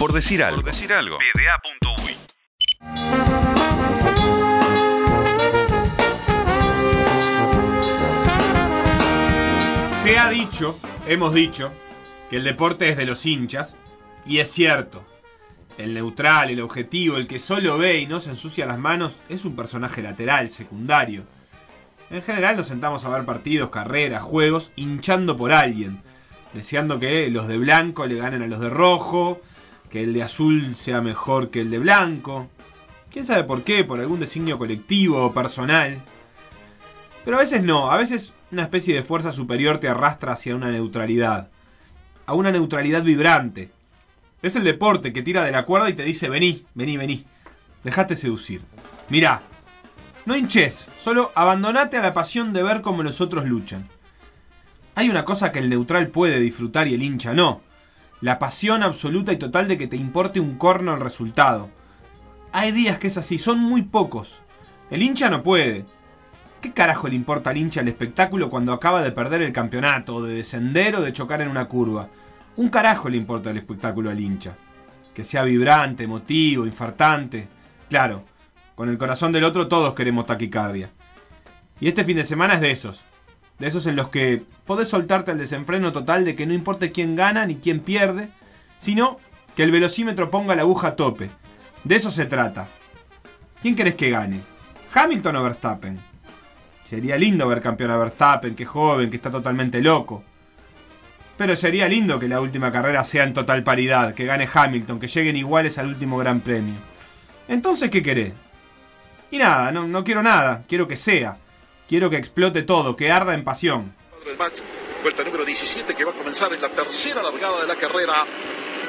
Por decir algo. Por decir algo. PDA.uy Se ha dicho, hemos dicho, que el deporte es de los hinchas, y es cierto. El neutral, el objetivo, el que solo ve y no se ensucia las manos, es un personaje lateral, secundario. En general nos sentamos a ver partidos, carreras, juegos, hinchando por alguien, deseando que los de blanco le ganen a los de rojo, que el de azul sea mejor que el de blanco. ¿Quién sabe por qué? Por algún designio colectivo o personal. Pero a veces no, a veces una especie de fuerza superior te arrastra hacia una neutralidad. A una neutralidad vibrante. Es el deporte que tira de la cuerda y te dice vení, vení, vení. Dejate seducir. Mirá. No hinches, solo abandonate a la pasión de ver cómo los otros luchan. Hay una cosa que el neutral puede disfrutar y el hincha no. La pasión absoluta y total de que te importe un corno el resultado. Hay días que es así, son muy pocos. El hincha no puede. ¿Qué carajo le importa al hincha el espectáculo cuando acaba de perder el campeonato, o de descender o de chocar en una curva? Un carajo le importa el espectáculo al hincha. Que sea vibrante, emotivo, infartante. Claro, con el corazón del otro todos queremos taquicardia. Y este fin de semana es de esos. De esos en los que podés soltarte al desenfreno total de que no importe quién gana ni quién pierde, sino que el velocímetro ponga la aguja a tope. De eso se trata. ¿Quién querés que gane? ¿Hamilton o Verstappen? Sería lindo ver campeón a Verstappen, que joven, que está totalmente loco. Pero sería lindo que la última carrera sea en total paridad, que gane Hamilton, que lleguen iguales al último Gran Premio. Entonces, ¿qué querés? Y nada, no quiero nada, quiero que sea. Quiero que explote todo, que arda en pasión. Vuelta número 17 que va a comenzar en la tercera largada de la carrera.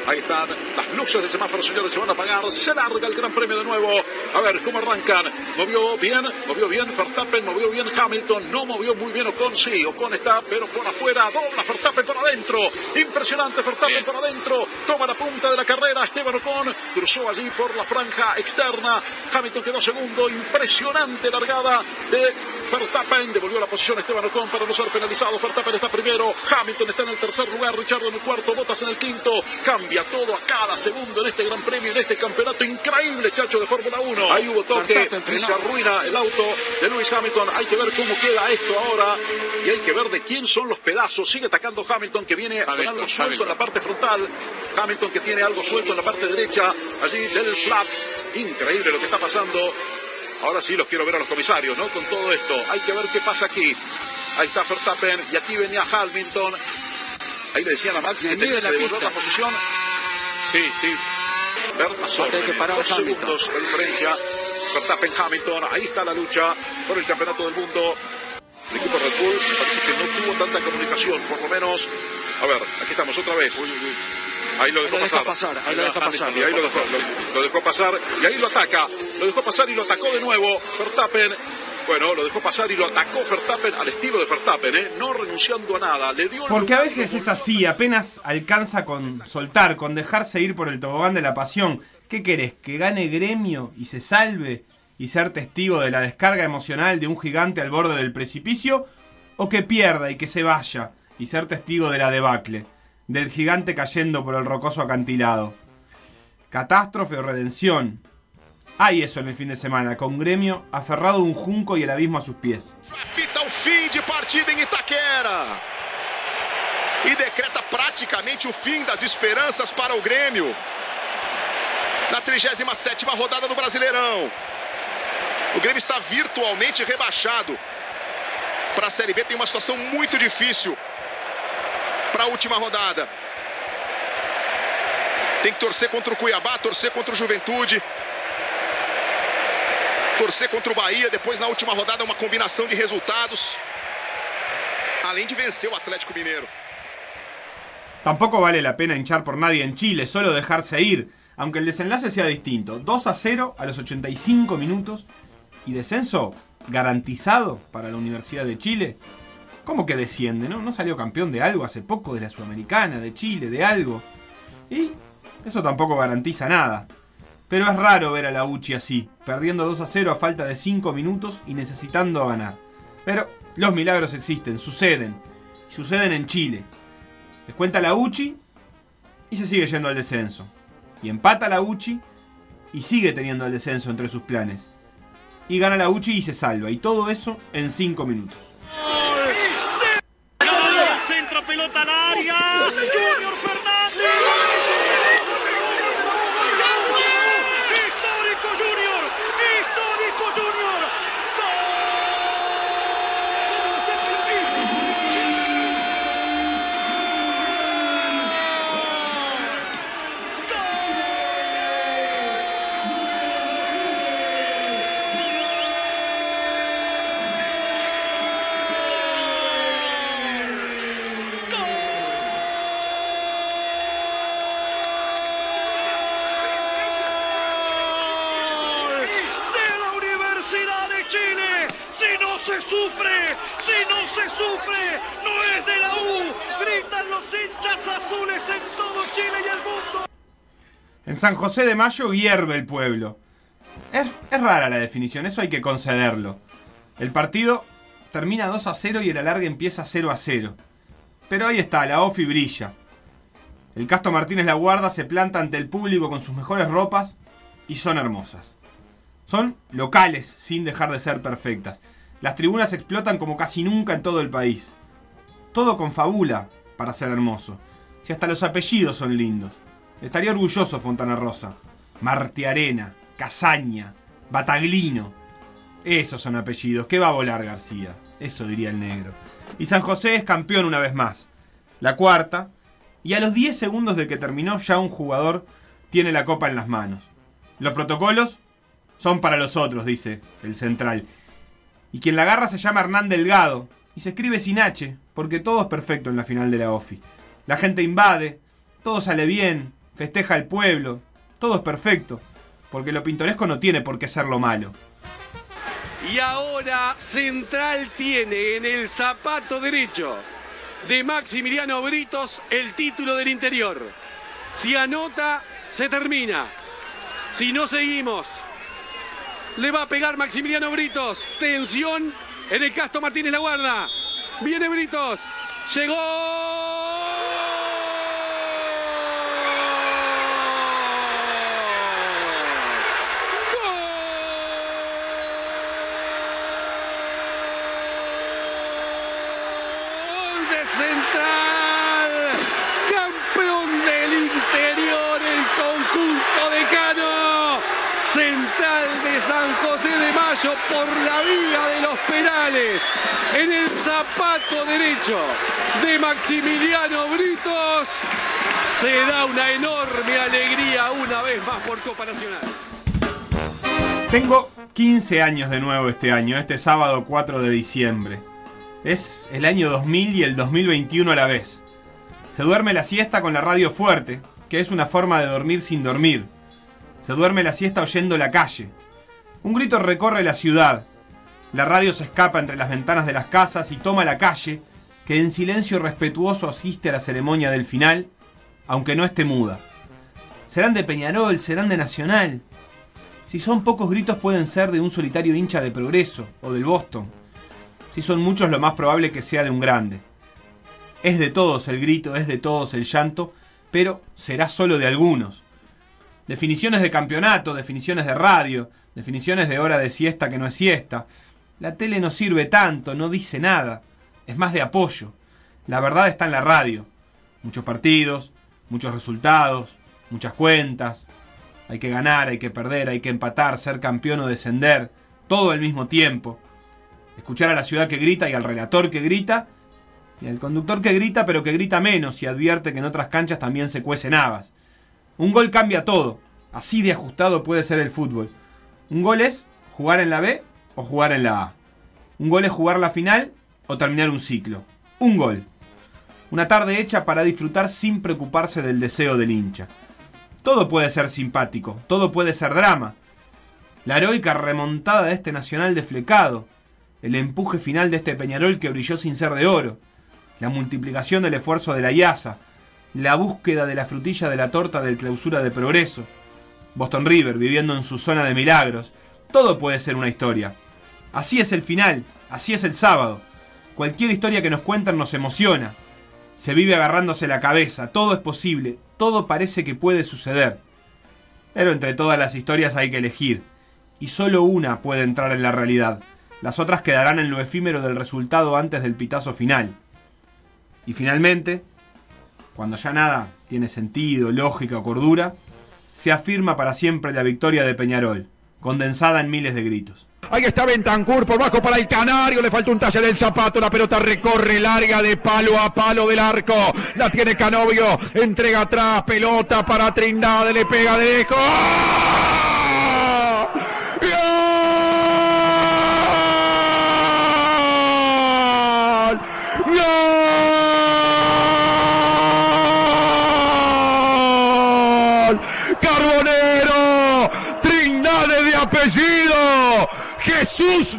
Ahí están las luces del semáforo, señores, se van a apagar. Se larga el Gran Premio de nuevo. A ver cómo arrancan. Movió bien, movió bien Verstappen, movió bien Hamilton. No movió muy bien Ocon, sí. Ocon está, pero por afuera. Dobla Verstappen por adentro. Impresionante Verstappen por adentro. Toma la punta de la carrera. Esteban Ocon cruzó allí por la franja externa. Hamilton quedó segundo. Impresionante largada de Verstappen. Devolvió la posición a Esteban Ocon para no ser penalizado. Verstappen está primero. Hamilton está en el tercer lugar. Richard en el cuarto. Botas en el quinto. Cambia todo a cada segundo en este Gran Premio, en este campeonato increíble, chacho, de Fórmula 1. Ahí hubo toque y se arruina el auto de Lewis Hamilton. Hay que ver cómo queda esto ahora y hay que ver de quién son los pedazos. Sigue atacando Hamilton que viene con algo suelto en la parte frontal. Hamilton que tiene algo suelto en la parte derecha, allí del flap. Increíble lo que está pasando. Ahora sí los quiero ver a los comisarios, ¿no? Con todo esto. Hay que ver qué pasa aquí. Ahí está Verstappen y aquí venía Hamilton. Ahí le decían a Max que tenía que devolver la posición. Sí, sí. Que parar dos Hamilton. segundos de diferencia. Verstappen Hamilton, ahí está la lucha por el campeonato del mundo. El equipo Red Bull parece que no tuvo tanta comunicación, por lo menos. A ver, aquí estamos otra vez. Ahí lo dejó Lo deja pasar. pasar, ahí lo deja pasar. Y ahí lo dejó, lo- lo dejó pasar. Y ahí lo ataca. Lo dejó pasar y lo atacó de nuevo. Verstappen. Bueno, lo dejó pasar y lo atacó Verstappen al estilo de Verstappen, ¿eh? no renunciando a nada. Le dio Porque a veces es así, apenas alcanza con soltar, con dejarse ir por el tobogán de la pasión. ¿Qué querés? ¿Que gane gremio y se salve y ser testigo de la descarga emocional de un gigante al borde del precipicio? ¿O que pierda y que se vaya y ser testigo de la debacle, del gigante cayendo por el rocoso acantilado? Catástrofe o redención. Hay eso en el fin de semana, con gremio aferrado a un junco y el abismo a sus pies. Apita o fim de partida em Itaquera. E decreta praticamente o fim das esperanças para o Grêmio. Na 37ª rodada do Brasileirão. O Grêmio está virtualmente rebaixado. Para a Série B tem uma situação muito difícil. Para a última rodada. Tem que torcer contra o Cuiabá, torcer contra o Juventude. Torcer contra o Bahia, depois na última rodada uma combinação de resultados. Além de vencer o Atlético Mineiro. Tampoco vale la pena hinchar por nadie en Chile, solo dejarse ir, aunque el desenlace sea distinto. 2 a 0 a los 85 minutos y descenso garantizado para la Universidad de Chile. ¿Cómo que desciende? ¿No? ¿No salió campeón de algo hace poco? De la Sudamericana, de Chile, de algo. Y eso tampoco garantiza nada. Pero es raro ver a la Uchi así, perdiendo 2 a 0 a falta de 5 minutos y necesitando ganar. Pero los milagros existen, suceden. Y suceden en Chile. Les cuenta la Uchi y se sigue yendo al descenso. y empata la Uchi y sigue teniendo el descenso entre sus planes. Y gana la Uchi y se salva. Y todo eso en 5 minutos. Pelota. Junior Fernández. Histórico Junior. Histórico Junior. de la Universidad de Chile. Si no se sufre, si no se sufre, no es de la U. Gritan los hinchas azules en todo Chile y el mundo. En San José de Mayo hierve el pueblo. Es, rara la definición, eso hay que concederlo. El partido termina 2 a 0 y el alargue empieza 0 a 0. Pero ahí está, la OFI brilla. El Casto Martínez La Guarda se planta ante el público con sus mejores ropas y son hermosas. Son locales sin dejar de ser perfectas. Las tribunas explotan como casi nunca en todo el país. Todo con fabula para ser hermoso. Si hasta los apellidos son lindos. Estaría orgulloso Fontana Rosa. Martiarena, Casaña, Bataglino. Esos son apellidos. ¿Qué va a volar García? Eso diría el negro. Y San José es campeón una vez más. La cuarta. Y a los 10 segundos de que terminó ya un jugador tiene la copa en las manos. Los protocolos son para los otros, dice el central. Y quien la agarra se llama Hernán Delgado. Y se escribe sin H, porque todo es perfecto en la final de la OFI. La gente invade, todo sale bien, festeja el pueblo, todo es perfecto. Porque lo pintoresco no tiene por qué ser lo malo. Y ahora Central tiene en el zapato derecho de Maximiliano Britos el título del interior. Si anota, se termina. Si no seguimos, le va a pegar Maximiliano Britos. Tensión en el Casto Martínez La Guarda. Viene Britos. Llegó. Gol de Central, campeón del interior, el conjunto de Cano. Central de San José de Mayo por la vía de los penales. En el zapato derecho de Maximiliano Britos. Se da una enorme alegría una vez más por Copa Nacional. Tengo 15 años de nuevo este año, este sábado 4 de diciembre. Es el año 2000 y el 2021 a la vez. Se duerme la siesta con la radio fuerte, que es una forma de dormir sin dormir. Se duerme la siesta oyendo la calle. Un grito recorre la ciudad. La radio se escapa entre las ventanas de las casas y toma la calle, que en silencio respetuoso asiste a la ceremonia del final, aunque no esté muda. Serán de Peñarol, serán de Nacional. Si son pocos gritos pueden ser de un solitario hincha de Progreso o del Boston. Si son muchos lo más probable que sea de un grande. Es de todos el grito, es de todos el llanto, pero será solo de algunos. Definiciones de campeonato, definiciones de radio, definiciones de hora de siesta que no es siesta. La tele no sirve tanto, no dice nada. Es más de apoyo. La verdad está en la radio. Muchos partidos, muchos resultados, muchas cuentas. Hay que ganar, hay que perder, hay que empatar, ser campeón o descender. Todo al mismo tiempo. Escuchar a la ciudad que grita y al relator que grita. Y al conductor que grita pero que grita menos y advierte que en otras canchas también se cuecen habas. Un gol cambia todo. Así de ajustado puede ser el fútbol. Un gol es jugar en la B o jugar en la A. Un gol es jugar la final o terminar un ciclo. Un gol. Una tarde hecha para disfrutar sin preocuparse del deseo del hincha. Todo puede ser simpático, todo puede ser drama. La heroica remontada de este Nacional desflecado, el empuje final de este Peñarol que brilló sin ser de oro, la multiplicación del esfuerzo de la IASA, la búsqueda de la frutilla de la torta del clausura de progreso, Boston River viviendo en su zona de milagros, todo puede ser una historia. Así es el final, así es el sábado. Cualquier historia que nos cuentan nos emociona. Se vive agarrándose la cabeza, todo es posible, todo parece que puede suceder. Pero entre todas las historias hay que elegir, y solo una puede entrar en la realidad. Las otras quedarán en lo efímero del resultado antes del pitazo final. Y finalmente, cuando ya nada tiene sentido, lógica o cordura, se afirma para siempre la victoria de Peñarol, condensada en miles de gritos. Ahí está Bentancur por bajo para el Canario. Le falta un talle del zapato. La pelota recorre larga de palo a palo del arco. La tiene Canovio. Entrega atrás. Pelota para Trindade. Le pega de lejos.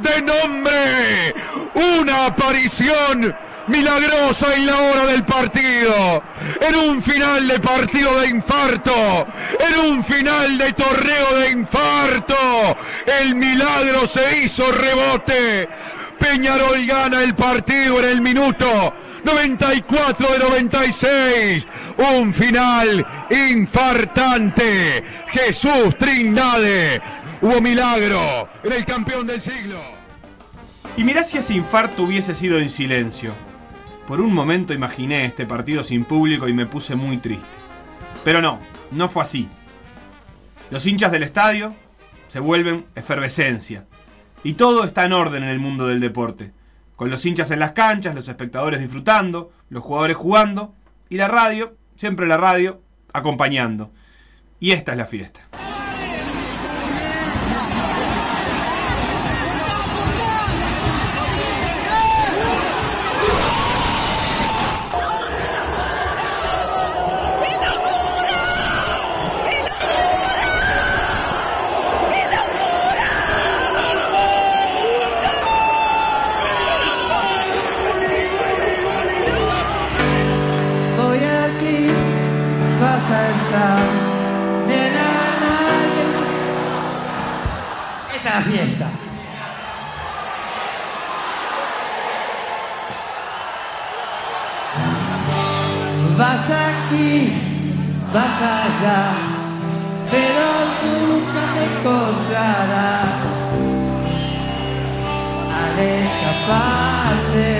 De nombre. Una aparición milagrosa en la hora del partido. En un final de partido de infarto. En un final de torneo de infarto. El milagro se hizo rebote. Peñarol gana el partido en el minuto 94 de 96. Un final infartante. Jesús Trindade. Hubo milagro en el campeón del siglo. Y mirá si ese infarto hubiese sido en silencio. Por un momento imaginé este partido sin público y me puse muy triste. Pero no, no fue así. Los hinchas del estadio se vuelven efervescencia. Y todo está en orden en el mundo del deporte. Con los hinchas en las canchas, los espectadores disfrutando, los jugadores jugando y la radio, siempre la radio, acompañando. Y esta es la fiesta. Al escaparte.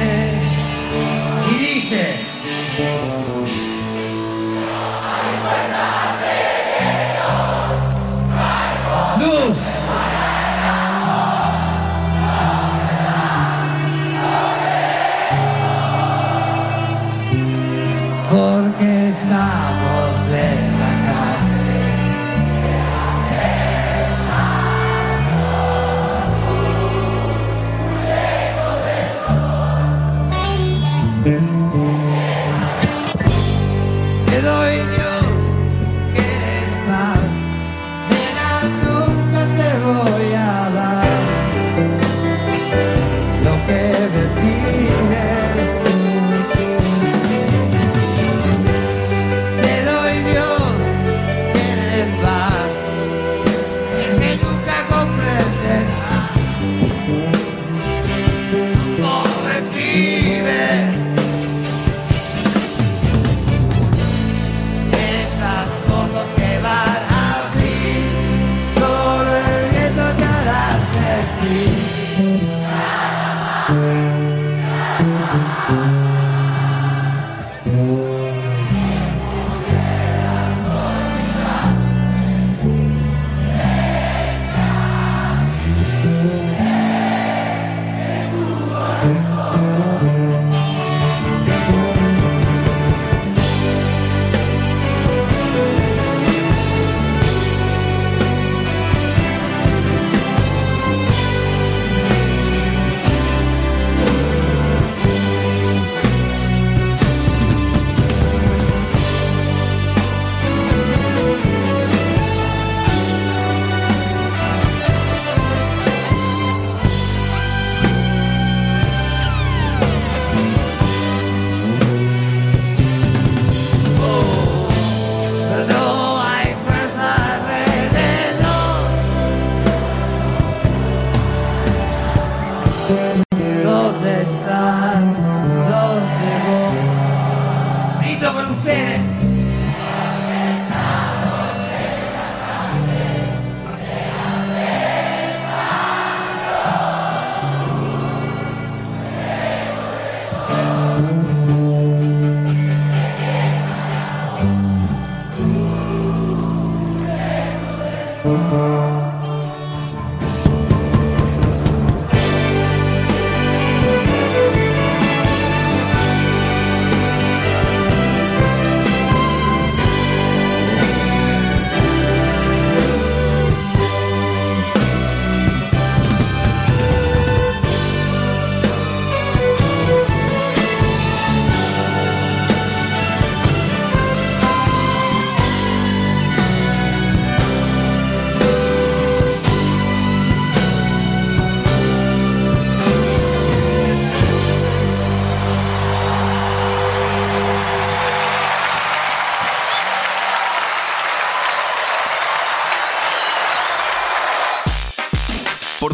Y dice.